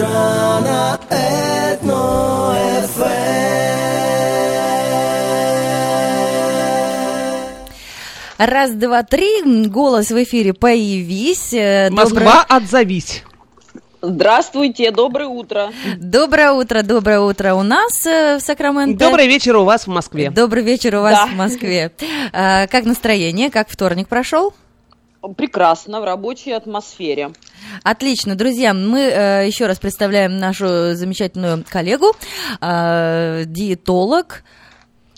утро на Раз, два, три. Голос в эфире появись. Э, Москва, Доброе... отзовись. Здравствуйте, доброе утро. Доброе утро, доброе утро у нас э, в Сакраменто. Добрый вечер у вас в Москве. Добрый вечер у вас да. в Москве. А, как настроение? Как вторник прошел? Прекрасно, в рабочей атмосфере. Отлично, друзья, мы э, еще раз представляем нашу замечательную коллегу, э, диетолог,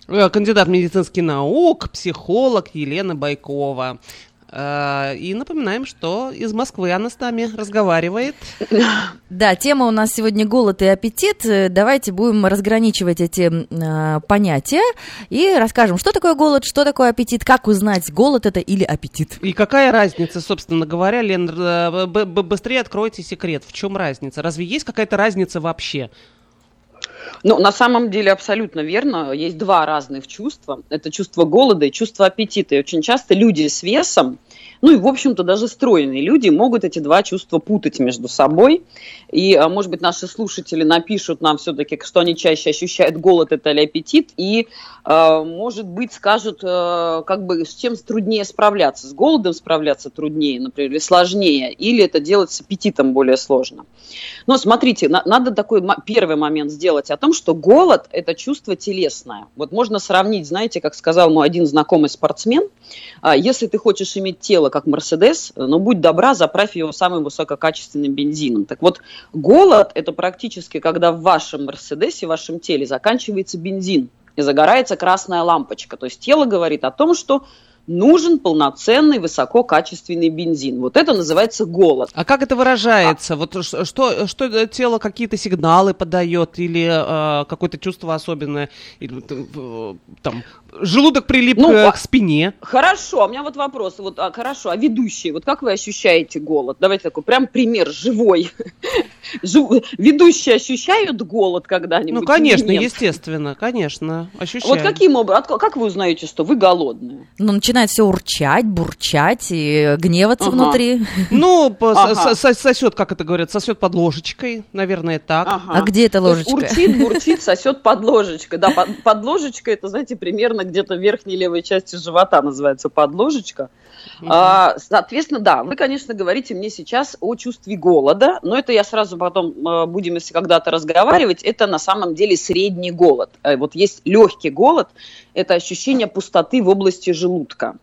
Э, кандидат медицинских наук, психолог Елена Байкова. Э, и напоминаем, что из Москвы она с нами разговаривает. Да, тема у нас сегодня голод и аппетит. Давайте будем разграничивать эти э, понятия и расскажем, что такое голод, что такое аппетит, как узнать, голод это или аппетит. И какая разница, собственно говоря, Лен, э, быстрее откройте секрет. В чем разница? Разве есть какая-то разница вообще? Ну, на самом деле абсолютно верно. Есть два разных чувства. Это чувство голода и чувство аппетита. И очень часто люди с весом, ну и, в общем-то, даже стройные люди могут эти два чувства путать между собой. И, а, может быть, наши слушатели напишут нам все-таки, что они чаще ощущают голод это или аппетит, и, а, может быть, скажут, а, как бы, с чем труднее справляться. С голодом справляться труднее, например, или сложнее, или это делать с аппетитом более сложно. Но смотрите, надо такой первый момент сделать о том, что голод – это чувство телесное. Вот можно сравнить, знаете, как сказал мой один знакомый спортсмен, если ты хочешь иметь тело, как Мерседес, но будь добра, заправь его самым высококачественным бензином. Так вот, голод – это практически, когда в вашем Мерседесе, в вашем теле заканчивается бензин и загорается красная лампочка. То есть тело говорит о том, что нужен полноценный высококачественный бензин. Вот это называется голод. А как это выражается? А... Вот что, что тело какие-то сигналы подает или э, какое-то чувство особенное? Или, э, там, желудок прилип ну, к, а... к спине. Хорошо, у меня вот вопрос. Вот, а, хорошо, а ведущие, вот как вы ощущаете голод? Давайте такой прям пример живой. Ведущие ощущают голод когда-нибудь? Ну, конечно, естественно, конечно, ощущают. Вот каким образом, как вы узнаете, что вы голодные? Ну, начинает все урчать, бурчать и гневаться ага. внутри. Ну, ага. сосет, как это говорят, сосет под ложечкой, наверное, так. Ага. А где эта ложечка? Урчит, бурчит, сосет под ложечкой. Да, под, под ложечкой, это, знаете, примерно где-то в верхней левой части живота называется подложечка. А, соответственно, да, вы, конечно, говорите мне сейчас о чувстве голода, но это я сразу потом э, будем, если когда-то разговаривать, это на самом деле средний голод. Э, вот есть легкий голод, это ощущение пустоты в области желудка.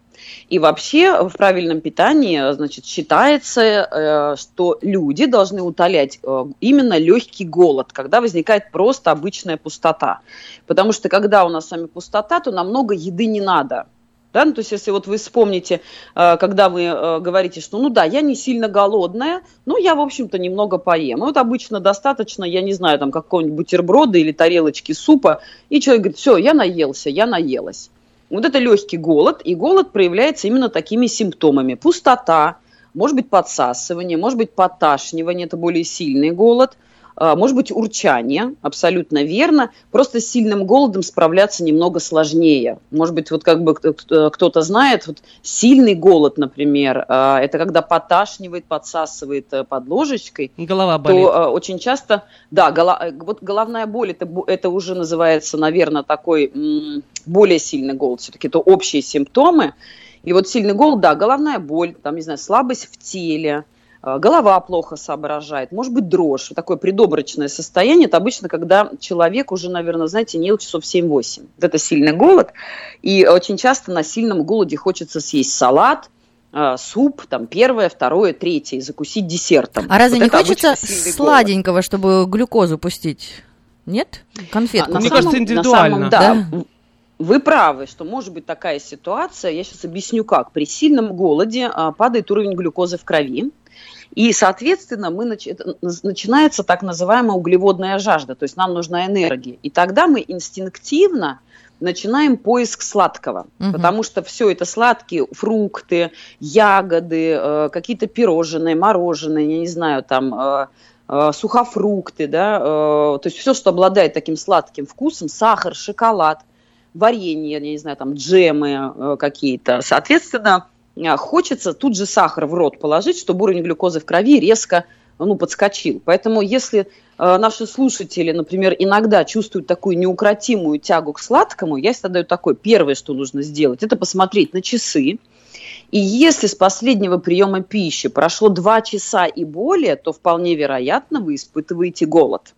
И вообще в правильном питании значит, считается, э, что люди должны утолять именно легкий голод, когда возникает просто обычная пустота. Потому что когда у нас с вами пустота, то нам много еды не надо. Да? Ну, то есть, если вот вы вспомните, э, когда вы э, говорите, что ну да, я не сильно голодная, но я, в общем-то, немного поем. И вот обычно достаточно, я не знаю, там какого-нибудь бутерброда или тарелочки супа, и человек говорит, все, я наелся, я наелась. Вот это легкий голод, и голод проявляется именно такими симптомами. Пустота, может быть подсасывание, может быть поташнивание, это более сильный голод – может быть, урчание, абсолютно верно. Просто с сильным голодом справляться немного сложнее. Может быть, вот как бы кто-то знает, вот сильный голод, например, а, это когда поташнивает, подсасывает э, под ложечкой. Голова болит. То а, очень часто, да, голова, вот головная боль, это, это уже называется, наверное, такой более сильный голод. Все-таки это общие симптомы. И вот сильный голод, да, головная боль, там, не знаю, слабость в теле, Э, голова плохо соображает, может быть дрожь, такое предобрачное состояние, это обычно, когда человек уже, наверное, знаете, не ел часов 7-8. Это сильный голод, и очень часто на сильном голоде хочется съесть салат, э, суп, там, первое, второе, третье, и закусить десертом. А разве вот не хочется сладенького, голод. чтобы глюкозу пустить? Нет? Конфетку? А, Мне самом, кажется, индивидуально. Самом, да, да? Вы правы, что может быть такая ситуация. Я сейчас объясню как. При сильном голоде а, падает уровень глюкозы в крови. И, соответственно, мы нач... начинается так называемая углеводная жажда, то есть нам нужна энергия. И тогда мы инстинктивно начинаем поиск сладкого, угу. потому что все это сладкие фрукты, ягоды, э, какие-то пирожные, мороженое, я не знаю, там э, э, сухофрукты, да, то есть все, что обладает таким сладким вкусом, сахар, шоколад, варенье, я не знаю, там джемы какие-то. Соответственно, хочется тут же сахар в рот положить, чтобы уровень глюкозы в крови резко ну, подскочил. Поэтому если э, наши слушатели, например, иногда чувствуют такую неукротимую тягу к сладкому, я всегда даю такое. Первое, что нужно сделать, это посмотреть на часы. И если с последнего приема пищи прошло 2 часа и более, то вполне вероятно вы испытываете голод.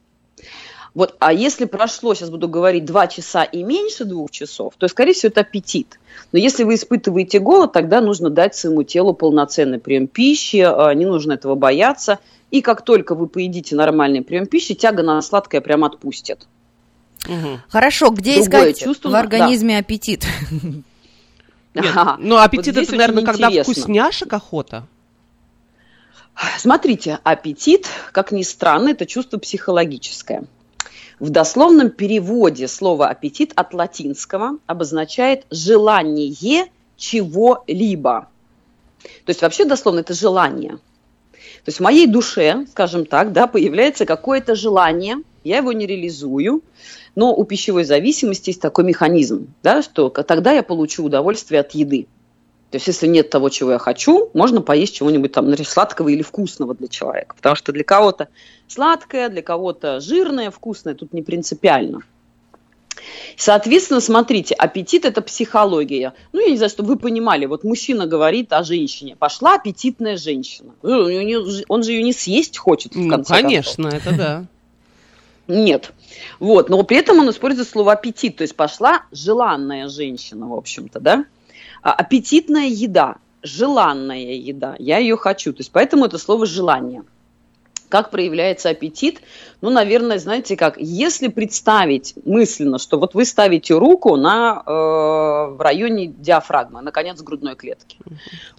Вот, а если прошло, сейчас буду говорить, 2 часа и меньше двух часов, то, скорее всего, это аппетит. Но если вы испытываете голод, тогда нужно дать своему телу полноценный прием пищи, а, не нужно этого бояться. И как только вы поедите нормальный прием пищи, тяга на сладкое прям отпустит. Угу. Хорошо, где Другое искать чувство, в организме да. аппетит? Нет, ну аппетит вот это, наверное, когда интересно. вкусняшек охота. Смотрите, аппетит, как ни странно, это чувство психологическое. В дословном переводе слово аппетит от латинского обозначает желание чего-либо. То есть вообще дословно это желание. То есть в моей душе, скажем так, да, появляется какое-то желание, я его не реализую, но у пищевой зависимости есть такой механизм, да, что тогда я получу удовольствие от еды. То есть, если нет того, чего я хочу, можно поесть чего-нибудь там сладкого или вкусного для человека. Потому что для кого-то сладкое, для кого-то жирное, вкусное, тут не принципиально. Соответственно, смотрите, аппетит – это психология. Ну, я не знаю, чтобы вы понимали, вот мужчина говорит о женщине. Пошла аппетитная женщина. Ну, он же ее не съесть хочет, в конце ну, конечно, концов. это да. Нет. Вот, но при этом он использует слово аппетит, то есть пошла желанная женщина, в общем-то, да? А, аппетитная еда, желанная еда, я ее хочу. То есть поэтому это слово желание. Как проявляется аппетит? Ну, наверное, знаете как, если представить мысленно, что вот вы ставите руку на, э, в районе диафрагмы, на конец грудной клетки.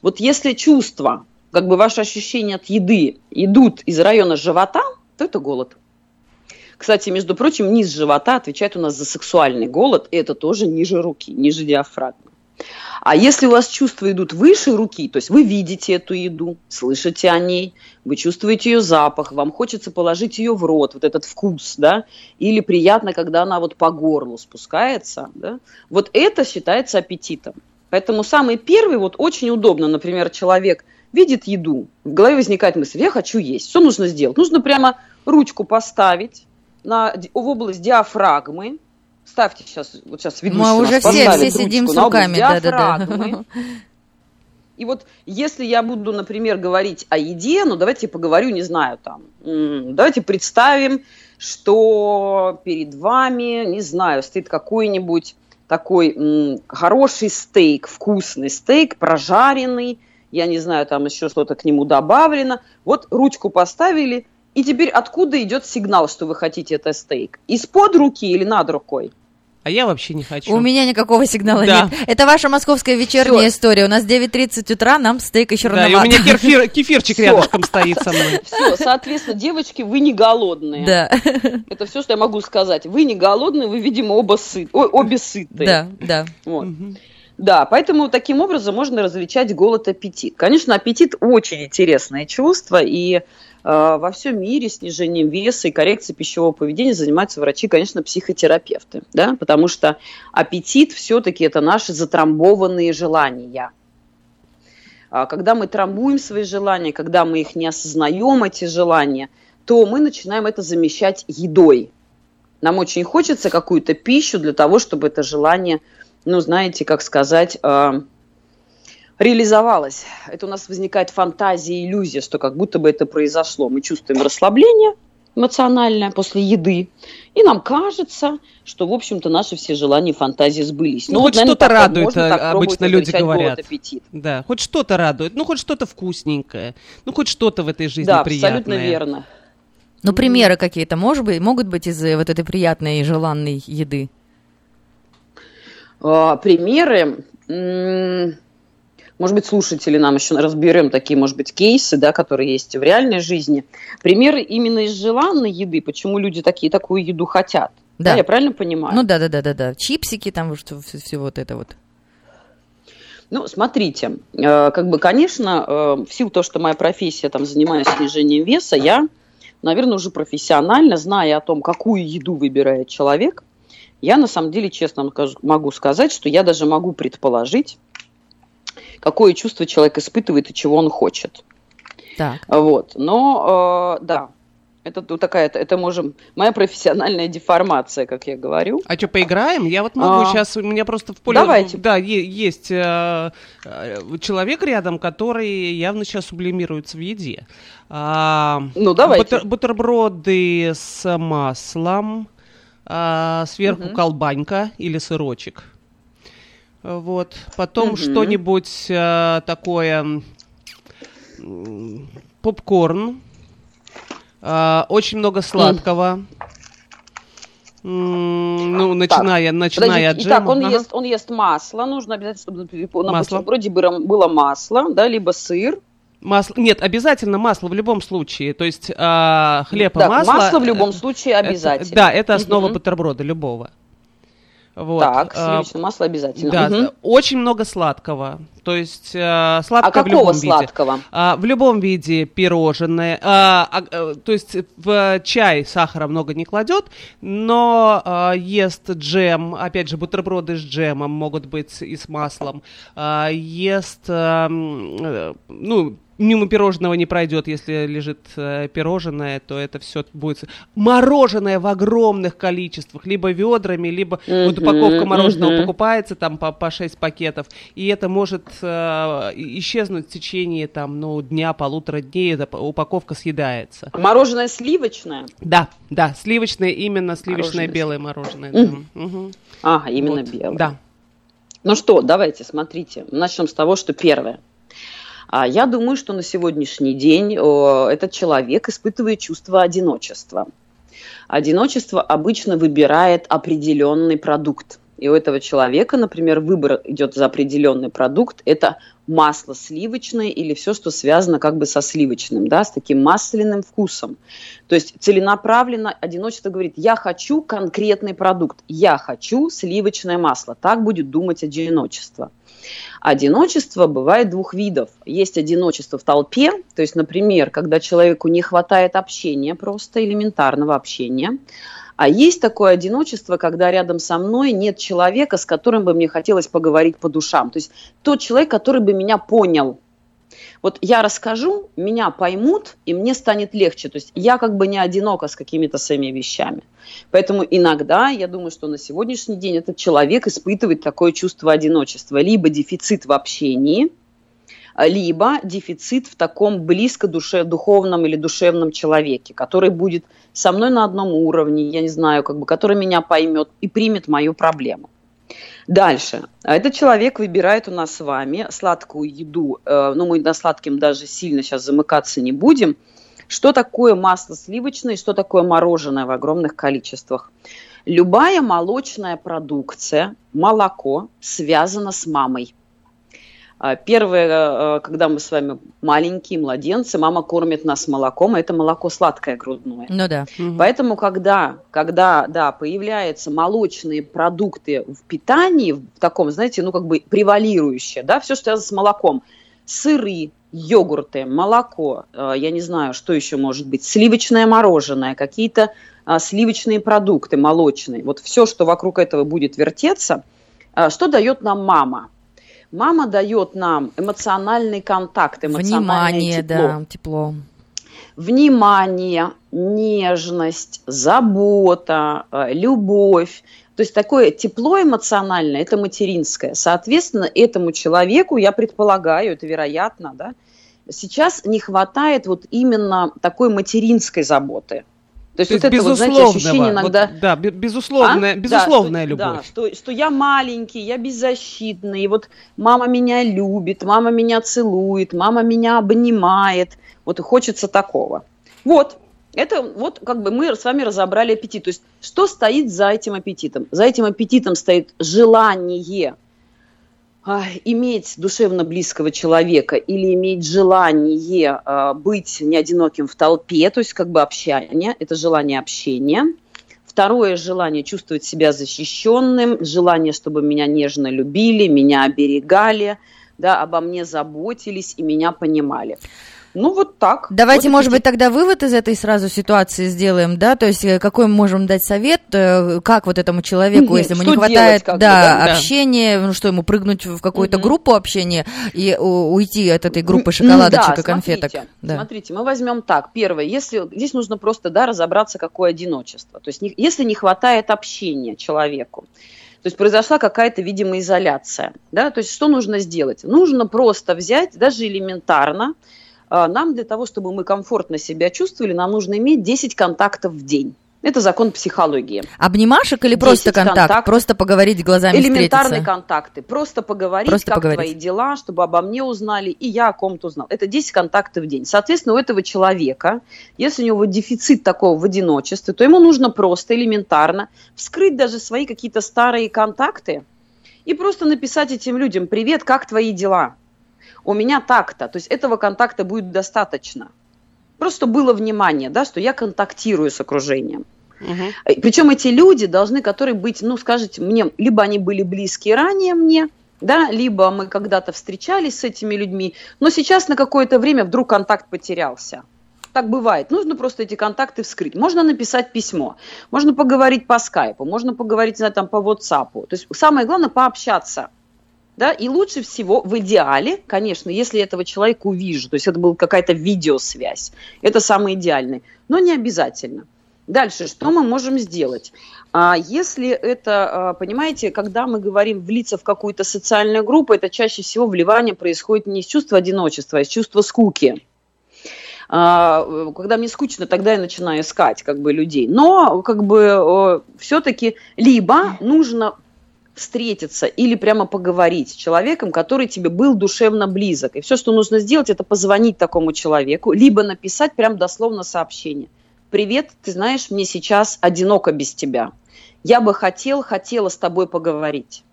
Вот если чувства, как бы ваши ощущения от еды идут из района живота, то это голод. Кстати, между прочим, низ живота отвечает у нас за сексуальный голод, и это тоже ниже руки, ниже диафрагмы. А если у вас чувства идут выше руки, то есть вы видите эту еду, слышите о ней, вы чувствуете ее запах, вам хочется положить ее в рот, вот этот вкус, да, или приятно, когда она вот по горлу спускается, да, вот это считается аппетитом. Поэтому самый первый, вот очень удобно, например, человек видит еду, в голове возникает мысль, я хочу есть, что нужно сделать? Нужно прямо ручку поставить на, в область диафрагмы, Ставьте сейчас, вот сейчас ведущий Мы уже все, все сидим с руками, да-да-да. И вот если я буду, например, говорить о еде, ну давайте поговорю, не знаю, там, давайте представим, что перед вами, не знаю, стоит какой-нибудь такой хороший стейк, вкусный стейк, прожаренный, я не знаю, там еще что-то к нему добавлено. Вот ручку поставили, и теперь откуда идет сигнал, что вы хотите это стейк? Из-под руки или над рукой? А я вообще не хочу. У меня никакого сигнала да. нет. Это ваша московская вечерняя Всё. история. У нас 9.30 утра, нам стейк еще да, рановато. и у меня кефир, кефирчик Всё. рядышком стоит со мной. Все, соответственно, девочки, вы не голодные. Да. Это все, что я могу сказать. Вы не голодные, вы, видимо, оба сыт, о, обе сытые. Да, да. Вот. Угу. Да, поэтому таким образом можно различать голод и аппетит. Конечно, аппетит очень интересное чувство, и Э, во всем мире снижением веса и коррекцией пищевого поведения занимаются врачи, конечно, психотерапевты, да, потому что аппетит все-таки это наши затрамбованные желания. А когда мы трамбуем свои желания, когда мы их не осознаем, эти желания, то мы начинаем это замещать едой. Нам очень хочется какую-то пищу для того, чтобы это желание, ну, знаете, как сказать, э, реализовалось. Это у нас возникает фантазия, иллюзия, что как будто бы это произошло. Мы чувствуем расслабление эмоциональное после еды, и нам кажется, что, в общем-то, наши все желания и фантазии сбылись. Ну, ну хоть что-то радует, можно, обычно люди говорят. Аппетит. Да, хоть что-то радует, ну, хоть что-то вкусненькое, ну, хоть что-то в этой жизни да, приятное. абсолютно верно. Ну, примеры какие-то, может быть, могут быть из вот этой приятной и желанной еды? А, примеры... Может быть, слушатели нам еще разберем такие, может быть, кейсы, да, которые есть в реальной жизни. Примеры именно из желанной еды, почему люди такие, такую еду хотят. Да. да я правильно понимаю? Ну да, да, да, да, да. Чипсики, там что, все вот это вот. Ну, смотрите, э, как бы, конечно, э, в силу того, что моя профессия, там, занимаюсь снижением веса, я, наверное, уже профессионально, зная о том, какую еду выбирает человек, я, на самом деле, честно могу сказать, что я даже могу предположить, какое чувство человек испытывает и чего он хочет. Так. Вот, но, э, да, это вот такая, это, это можем, моя профессиональная деформация, как я говорю. А что, поиграем? Я вот могу а, сейчас, у меня просто в поле... Давайте. Да, е- есть э, э, человек рядом, который явно сейчас сублимируется в еде. А, ну, давайте. Бутер, бутерброды с маслом, а, сверху угу. колбанька или сырочек. Вот. Потом угу. что-нибудь а, такое... Попкорн а, очень много сладкого. Ну, начиная, так, начиная от джема. Итак, он, ага. ест, он ест масло. Нужно обязательно, чтобы на масло. бутерброде было, было масло, да, либо сыр. Масло, нет, обязательно масло в любом случае. То есть э, хлеб и масло. Масло в любом случае обязательно. Это, да, это основа угу. бутерброда любого. Вот. Так, а, сливочное масло обязательно. Да, угу. очень много сладкого. То есть э, сладкое а в любом сладкого? виде. А, в любом виде пирожное. А, а, а, то есть в чай сахара много не кладет, но а, ест джем, опять же, бутерброды с джемом могут быть и с маслом. А, ест, а, ну, мимо пирожного не пройдет, если лежит э, пирожное, то это все будет мороженое в огромных количествах, либо ведрами, либо mm-hmm, вот упаковка мороженого mm-hmm. покупается там по, по 6 пакетов, и это может э, исчезнуть в течение там, ну, дня, полутора дней, эта упаковка съедается. Мороженое сливочное? Да, да, сливочное, именно сливочное мороженое. белое мороженое. Mm-hmm. Да. Угу. Ага, именно вот. белое. Да. Ну что, давайте, смотрите, начнем с того, что первое – я думаю, что на сегодняшний день этот человек испытывает чувство одиночества. Одиночество обычно выбирает определенный продукт. И у этого человека, например, выбор идет за определенный продукт. Это масло сливочное или все, что связано как бы со сливочным, да, с таким масляным вкусом. То есть целенаправленно одиночество говорит, я хочу конкретный продукт, я хочу сливочное масло. Так будет думать одиночество. Одиночество бывает двух видов. Есть одиночество в толпе, то есть, например, когда человеку не хватает общения, просто элементарного общения. А есть такое одиночество, когда рядом со мной нет человека, с которым бы мне хотелось поговорить по душам. То есть тот человек, который бы меня понял, вот я расскажу, меня поймут, и мне станет легче. То есть я как бы не одинока с какими-то своими вещами. Поэтому иногда, я думаю, что на сегодняшний день этот человек испытывает такое чувство одиночества. Либо дефицит в общении, либо дефицит в таком близко душе, духовном или душевном человеке, который будет со мной на одном уровне, я не знаю, как бы, который меня поймет и примет мою проблему. Дальше. Этот человек выбирает у нас с вами сладкую еду. Э, ну, мы на сладким даже сильно сейчас замыкаться не будем. Что такое масло сливочное, что такое мороженое в огромных количествах? Любая молочная продукция, молоко, связано с мамой. А, первое, э, когда мы с вами маленькие, младенцы, мама кормит нас молоком, а это молоко сладкое грудное. Ну да. Поэтому, когда, когда да, появляются молочные продукты в питании, в таком, знаете, ну как бы превалирующее, да, все, что связано с молоком, сыры, йогурты, молоко, э, я не знаю, что еще может быть, сливочное мороженое, какие-то а, сливочные продукты молочные, вот все, что вокруг этого будет вертеться, а, что дает нам мама? Мама дает нам эмоциональный контакт, эмоциональное Внимание, тепло. да, тепло. Внимание, нежность, забота, э, любовь. То есть такое тепло эмоциональное, это материнское. Соответственно, этому человеку, я предполагаю, это вероятно, да, сейчас не хватает вот именно такой материнской заботы. То есть, То вот это вот, знаете, ощущение иногда... Вот, да, безусловная, а? безусловная да, любовь. Да, что, что я маленький, я беззащитный, и вот мама меня любит, мама меня целует, мама меня обнимает. Вот и хочется такого. Вот, это вот как бы мы с вами разобрали аппетит. То есть что стоит за этим аппетитом? За этим аппетитом стоит желание а, иметь душевно близкого человека или иметь желание а, быть не одиноким в толпе, то есть как бы общение, это желание общения. Второе желание чувствовать себя защищенным, желание, чтобы меня нежно любили, меня оберегали, да, обо мне заботились и меня понимали. Ну, вот так. Давайте, вот может быть, тогда вывод из этой сразу ситуации сделаем, да, то есть э, какой мы можем дать совет, э, как вот этому человеку, если ему не хватает, да, да, общения, ну что, ему прыгнуть в какую-то угу. группу общения и уйти от этой группы шоколадочек да, и конфеток. Смотрите, да. смотрите, мы возьмем так, первое, если здесь нужно просто, да, разобраться, какое одиночество, то есть не, если не хватает общения человеку, то есть произошла какая-то, видимо, изоляция. Да? То есть что нужно сделать? Нужно просто взять, даже элементарно, нам для того, чтобы мы комфортно себя чувствовали, нам нужно иметь 10 контактов в день. Это закон психологии. Обнимашек или просто контакт? контакт? Просто поговорить глазами Элементарные встретиться. контакты. Просто поговорить, просто как поговорить. твои дела, чтобы обо мне узнали, и я о ком-то узнал. Это 10 контактов в день. Соответственно, у этого человека, если у него дефицит такого в одиночестве, то ему нужно просто элементарно вскрыть даже свои какие-то старые контакты и просто написать этим людям «Привет, как твои дела?» У меня так-то. То есть этого контакта будет достаточно. Просто было внимание, да, что я контактирую с окружением. Угу. Причем эти люди должны, которые быть, ну, скажите мне, либо они были близкие ранее мне, да, либо мы когда-то встречались с этими людьми, но сейчас на какое-то время вдруг контакт потерялся. Так бывает. Нужно просто эти контакты вскрыть. Можно написать письмо, можно поговорить по скайпу, можно поговорить, не знаю, там, по WhatsApp. То есть самое главное пообщаться – да, и лучше всего в идеале, конечно, если этого человека увижу, то есть это была какая-то видеосвязь, это самое идеальное, но не обязательно. Дальше, что мы можем сделать? А, если это, а, понимаете, когда мы говорим влиться в какую-то социальную группу, это чаще всего вливание происходит не из чувства одиночества, а из чувства скуки. А, когда мне скучно, тогда я начинаю искать как бы людей. Но как бы все-таки либо нужно встретиться или прямо поговорить с человеком, который тебе был душевно близок. И все, что нужно сделать, это позвонить такому человеку, либо написать прям дословно сообщение. «Привет, ты знаешь, мне сейчас одиноко без тебя. Я бы хотел, хотела с тобой поговорить».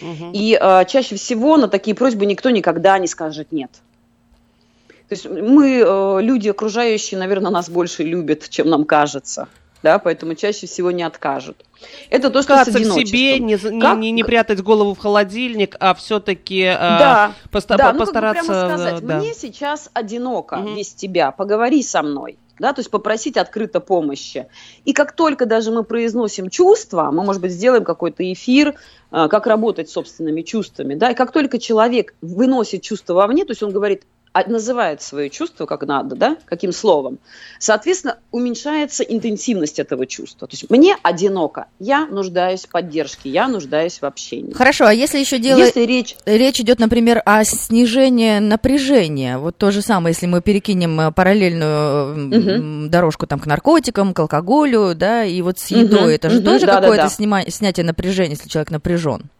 Угу. И э, чаще всего на такие просьбы никто никогда не скажет «нет». То есть мы, э, люди окружающие, наверное, нас больше любят, чем нам кажется да, поэтому чаще всего не откажут. Это то, что Каться с одиночеством. себе, не, как... не, не прятать голову в холодильник, а все-таки э, да, поста- да, ну, постараться... Как бы прямо сказать, да. мне сейчас одиноко угу. без тебя, поговори со мной. Да, то есть попросить открыто помощи. И как только даже мы произносим чувства, мы, может быть, сделаем какой-то эфир, э, как работать с собственными чувствами, да, и как только человек выносит чувства вовне, то есть он говорит, называет свое чувство как надо, да, каким словом, соответственно, уменьшается интенсивность этого чувства. То есть мне одиноко, я нуждаюсь в поддержке, я нуждаюсь в общении. Хорошо, а если еще дело... Если речь... речь идет, например, о снижении напряжения, вот то же самое, если мы перекинем э, параллельную угу. дорожку там к наркотикам, к алкоголю, да, и вот с едой, угу. это же угу. тоже да, какое-то да, да. Снима... снятие напряжения, если человек напряжен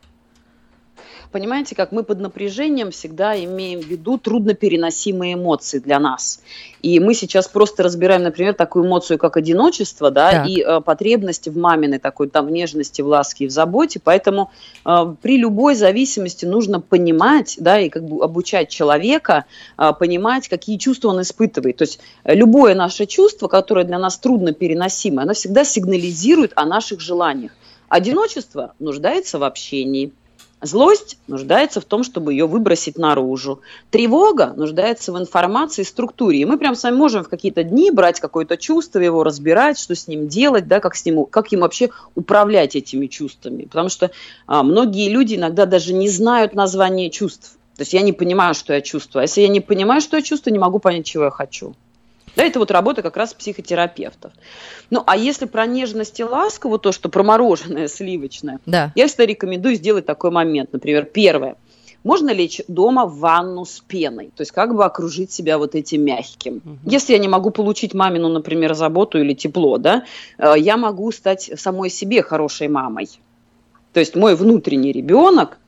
понимаете, как мы под напряжением всегда имеем в виду труднопереносимые эмоции для нас. И мы сейчас просто разбираем, например, такую эмоцию, как одиночество, да, так. и э, потребности в маминой такой там в нежности, в ласке и в заботе. Поэтому э, при любой зависимости нужно понимать, да, и как бы обучать человека э, понимать, какие чувства он испытывает. То есть э, любое наше чувство, которое для нас трудно переносимое, оно всегда сигнализирует о наших желаниях. Одиночество нуждается в общении. Злость нуждается в том, чтобы ее выбросить наружу. Тревога нуждается в информации и структуре. И мы прям сами можем в какие-то дни брать какое-то чувство, его разбирать, что с ним делать, да, как, с ним, как им вообще управлять этими чувствами. Потому что а, многие люди иногда даже не знают название чувств. То есть я не понимаю, что я чувствую. А если я не понимаю, что я чувствую, не могу понять, чего я хочу. Да, это вот работа как раз психотерапевтов. Ну, а если про нежность и ласку, вот то, что промороженное, сливочное, да. я всегда рекомендую сделать такой момент. Например, первое. Можно лечь дома в ванну с пеной, то есть как бы окружить себя вот этим мягким. Угу. Если я не могу получить мамину, например, заботу или тепло, да, э, я могу стать самой себе хорошей мамой. То есть мой внутренний ребенок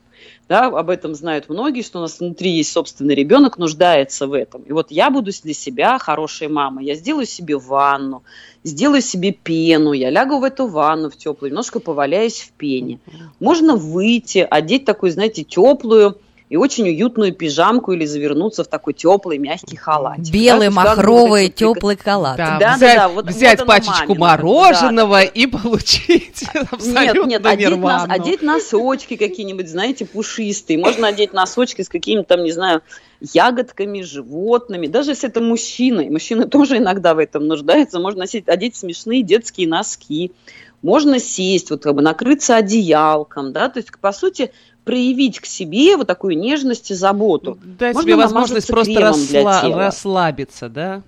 да, об этом знают многие, что у нас внутри есть собственный ребенок, нуждается в этом. И вот я буду для себя хорошей мамой, я сделаю себе ванну, сделаю себе пену, я лягу в эту ванну в теплую, немножко поваляюсь в пене. Можно выйти, одеть такую, знаете, теплую, и очень уютную пижамку или завернуться в такой теплый мягкий халат. Белый да, махровый вот теплый халат. Да, да, взять, да, да, вот, взять вот пачечку мамина. мороженого да, и получить Нет, нет, одеть, нос, одеть носочки какие-нибудь, знаете, пушистые. Можно одеть носочки с какими-то там, не знаю, ягодками, животными. Даже если это мужчина, мужчины тоже иногда в этом нуждаются, можно носить, одеть смешные детские носки. Можно сесть, вот как бы накрыться одеялком, да, то есть, по сути, проявить к себе вот такую нежность и заботу. Дать Можно себе возможность просто расла- расслабиться, да?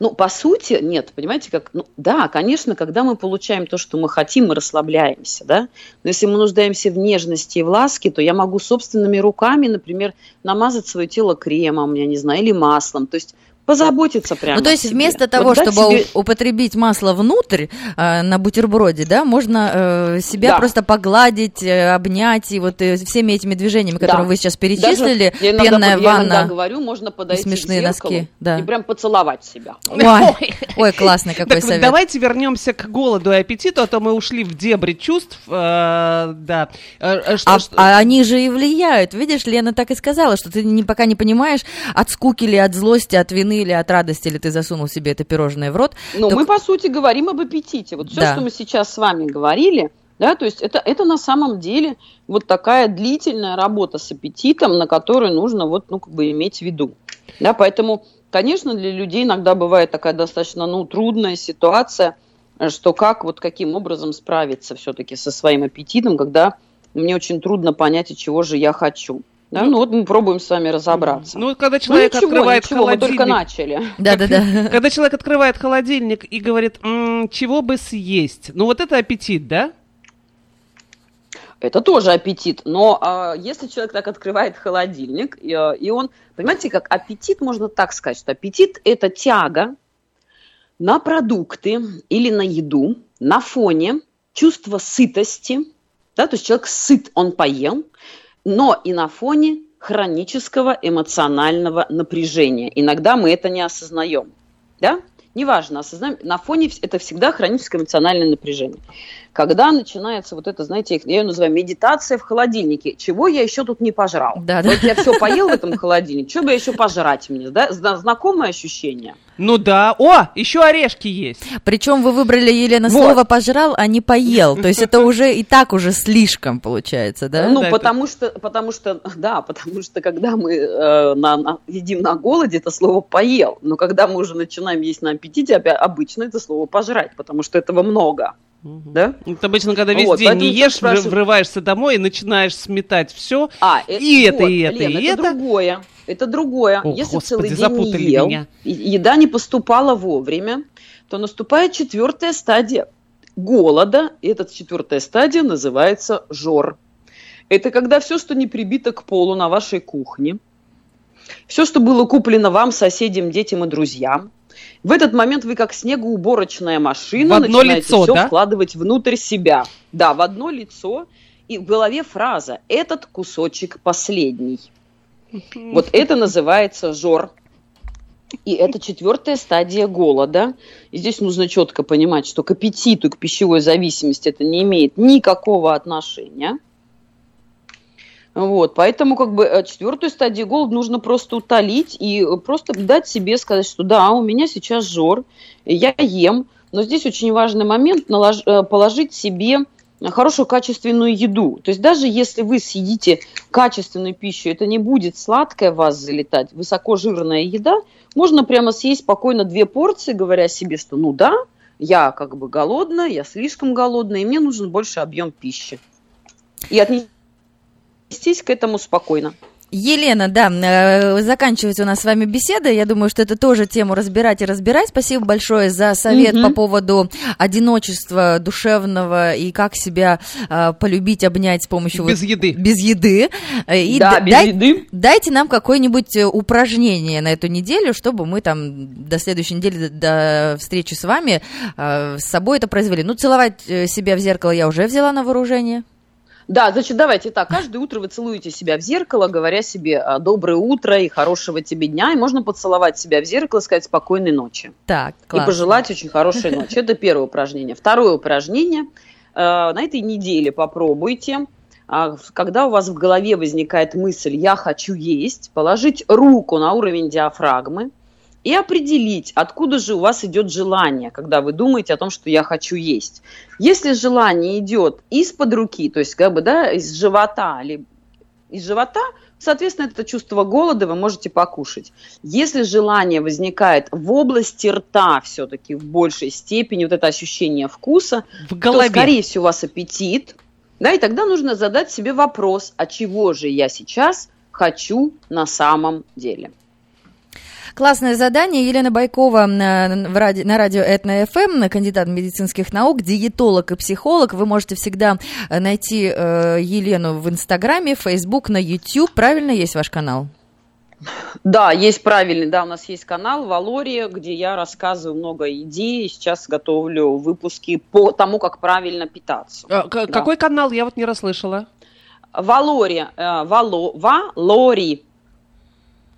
Ну, по сути, нет, понимаете, как, ну, да, конечно, когда мы получаем то, что мы хотим, мы расслабляемся, да, но если мы нуждаемся в нежности и в ласке, то я могу собственными руками, например, намазать свое тело кремом, я не знаю, или маслом, то есть позаботиться прямо. Ну, то есть вместо того, вот чтобы себе... употребить масло внутрь э, на бутерброде, да, можно э, себя да. просто погладить, э, обнять, и вот э, всеми этими движениями, которые да. вы сейчас перечислили, Даже, пенная иногда, ванна. Я иногда говорю, можно подойти смешные к носки, да. и прям поцеловать себя. Ой, ой классный какой так, совет. Давайте вернемся к голоду и аппетиту, а то мы ушли в дебри чувств, э, да. Э, э что, а, что... а они же и влияют, видишь, Лена так и сказала, что ты не, пока не понимаешь, от скуки или от злости, от вины или от радости, или ты засунул себе это пирожное в рот. Ну, то... мы, по сути, говорим об аппетите. Вот все, да. что мы сейчас с вами говорили, да, то есть это, это на самом деле вот такая длительная работа с аппетитом, на которую нужно вот, ну, как бы иметь в виду. Да, поэтому, конечно, для людей иногда бывает такая достаточно, ну, трудная ситуация, что как, вот каким образом справиться все-таки со своим аппетитом, когда мне очень трудно понять, чего же я хочу. Да, ну вот мы пробуем с вами разобраться. Ну, когда ну, человек ну, ничего, открывает ничего, холодильник... мы только начали. Да-да-да. Когда человек открывает холодильник и говорит, чего бы съесть? Ну, вот это аппетит, да? Это тоже аппетит. Но а, если человек так открывает холодильник, и, а, и он... Понимаете, как аппетит, можно так сказать, что аппетит – это тяга на продукты или на еду на фоне чувства сытости, да, то есть человек сыт, он поел, но и на фоне хронического эмоционального напряжения. Иногда мы это не осознаем. Да? Неважно, осознаем, на фоне это всегда хроническое эмоциональное напряжение когда начинается вот это, знаете, я ее называю медитация в холодильнике. Чего я еще тут не пожрал? Да, вот да. я все поел в этом холодильнике, что бы я еще пожрать мне? Да? Знакомое ощущение? Ну да. О, еще орешки есть. Причем вы выбрали, Елена, вот. слово «пожрал», а не «поел». То есть это уже и так уже слишком получается, да? Ну, потому что, потому что, да, потому что когда мы э, на, на, едим на голоде, это слово «поел». Но когда мы уже начинаем есть на аппетите, обычно это слово «пожрать», потому что этого много. Угу. Да? Это обычно, когда весь вот, день не ешь, спрашиваю... врываешься домой и начинаешь сметать все. А, это, и это, вот, и это, Лен, и это. Это другое. Это другое. О, Если Господи, целый день не ел, меня. еда не поступала вовремя, то наступает четвертая стадия голода. И эта четвертая стадия называется жор. Это когда все, что не прибито к полу на вашей кухне, все, что было куплено вам, соседям, детям и друзьям, в этот момент вы как снегоуборочная машина в одно начинаете лицо, все да? вкладывать внутрь себя. Да, в одно лицо. И в голове фраза «этот кусочек последний». Вот это называется жор. И это четвертая стадия голода. И здесь нужно четко понимать, что к аппетиту, к пищевой зависимости это не имеет никакого отношения. Вот, поэтому как бы э, четвертую стадию голода нужно просто утолить и э, просто дать себе сказать, что да, у меня сейчас жор, я ем, но здесь очень важный момент налож, э, положить себе хорошую качественную еду. То есть даже если вы съедите качественную пищу, это не будет сладкая вас залетать, высокожирная еда, можно прямо съесть спокойно две порции, говоря себе, что ну да, я как бы голодная, я слишком голодная, и мне нужен больше объем пищи. И отнести отнестись к этому спокойно. Елена, да, э, заканчивается у нас с вами беседа. Я думаю, что это тоже тему разбирать и разбирать. Спасибо большое за совет угу. по поводу одиночества душевного и как себя э, полюбить, обнять с помощью... Без вот, еды. Без еды. Э, и да, без дай, еды. Дайте нам какое-нибудь э, упражнение на эту неделю, чтобы мы там до следующей недели, до, до встречи с вами э, с собой это произвели. Ну, целовать себя в зеркало я уже взяла на вооружение. Да, значит, давайте так. Каждое утро вы целуете себя в зеркало, говоря себе а, «доброе утро» и «хорошего тебе дня». И можно поцеловать себя в зеркало и сказать «спокойной ночи». Так, классно. И пожелать очень хорошей ночи. Это первое упражнение. Второе упражнение. Э, на этой неделе попробуйте а, когда у вас в голове возникает мысль «я хочу есть», положить руку на уровень диафрагмы и определить, откуда же у вас идет желание, когда вы думаете о том, что я хочу есть. Если желание идет из-под руки, то есть как бы, да, из живота, или из живота, соответственно, это чувство голода вы можете покушать. Если желание возникает в области рта все-таки в большей степени, вот это ощущение вкуса, в голове. то, скорее всего, у вас аппетит, да, и тогда нужно задать себе вопрос, а чего же я сейчас хочу на самом деле. Классное задание. Елена Байкова на, ради, на радио Этно ФМ, кандидат медицинских наук, диетолог и психолог. Вы можете всегда э, найти э, Елену в Инстаграме, Фейсбук, на YouTube. Правильно есть ваш канал? Да, есть правильный, да, у нас есть канал Валория, где я рассказываю много идей, сейчас готовлю выпуски по тому, как правильно питаться. А, к- да. Какой канал? Я вот не расслышала. Валория, э, Вало, Валори,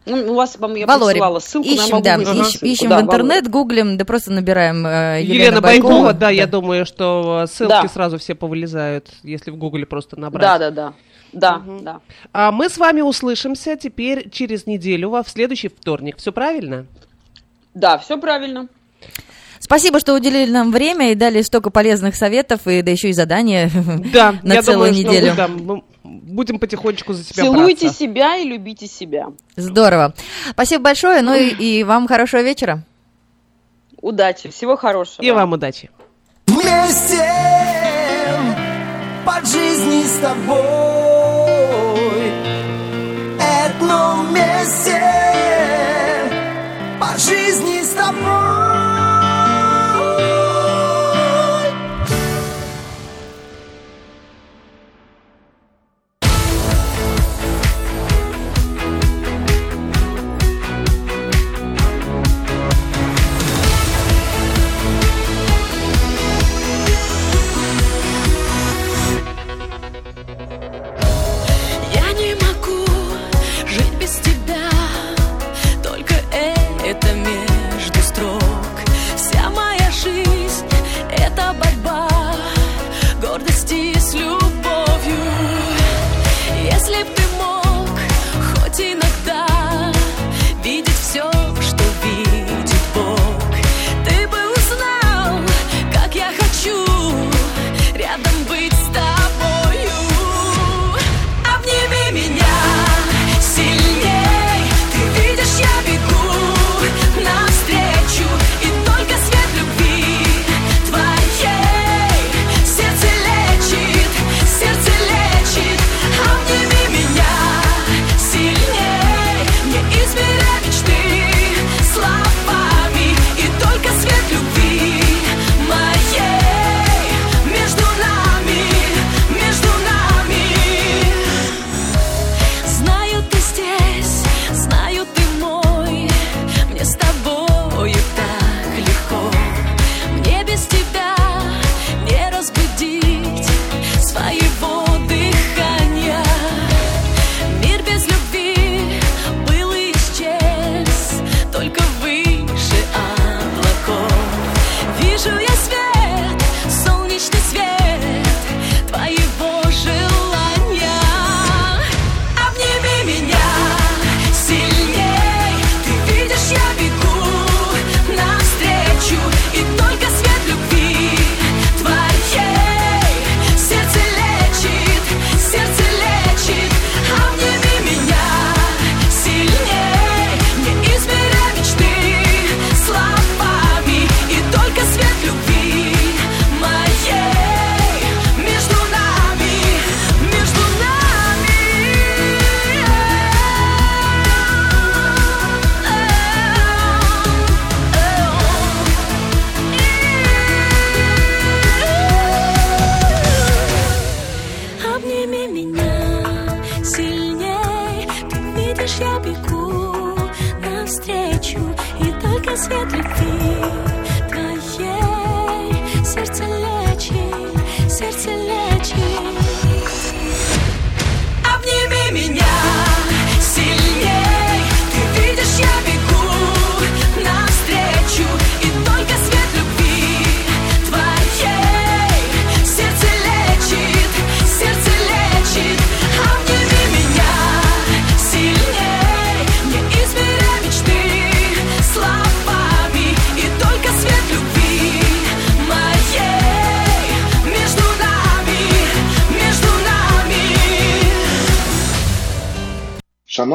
ну, у вас, по-моему, я Валори. присылала ссылку, ищем, да, ищем, ищем да, в интернет, Валори. гуглим, да просто набираем э, Елена, Елена Байкова. Байкова. Да, я думаю, что ссылки да. сразу все повылезают, если в гугле просто набрать. Да, да, да. Да, угу. да. А мы с вами услышимся теперь через неделю, в следующий вторник. Все правильно? Да, все правильно. Спасибо, что уделили нам время и дали столько полезных советов, и да еще и задания да, на целую думаю, неделю. Что, да, мы будем потихонечку за себя Целуйте браться. себя и любите себя. Здорово. Спасибо большое, ну и, и вам хорошего вечера. Удачи, всего хорошего. И вам удачи. Вместе под жизни с тобой. одном месте по жизни с тобой.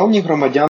Шановні громадяни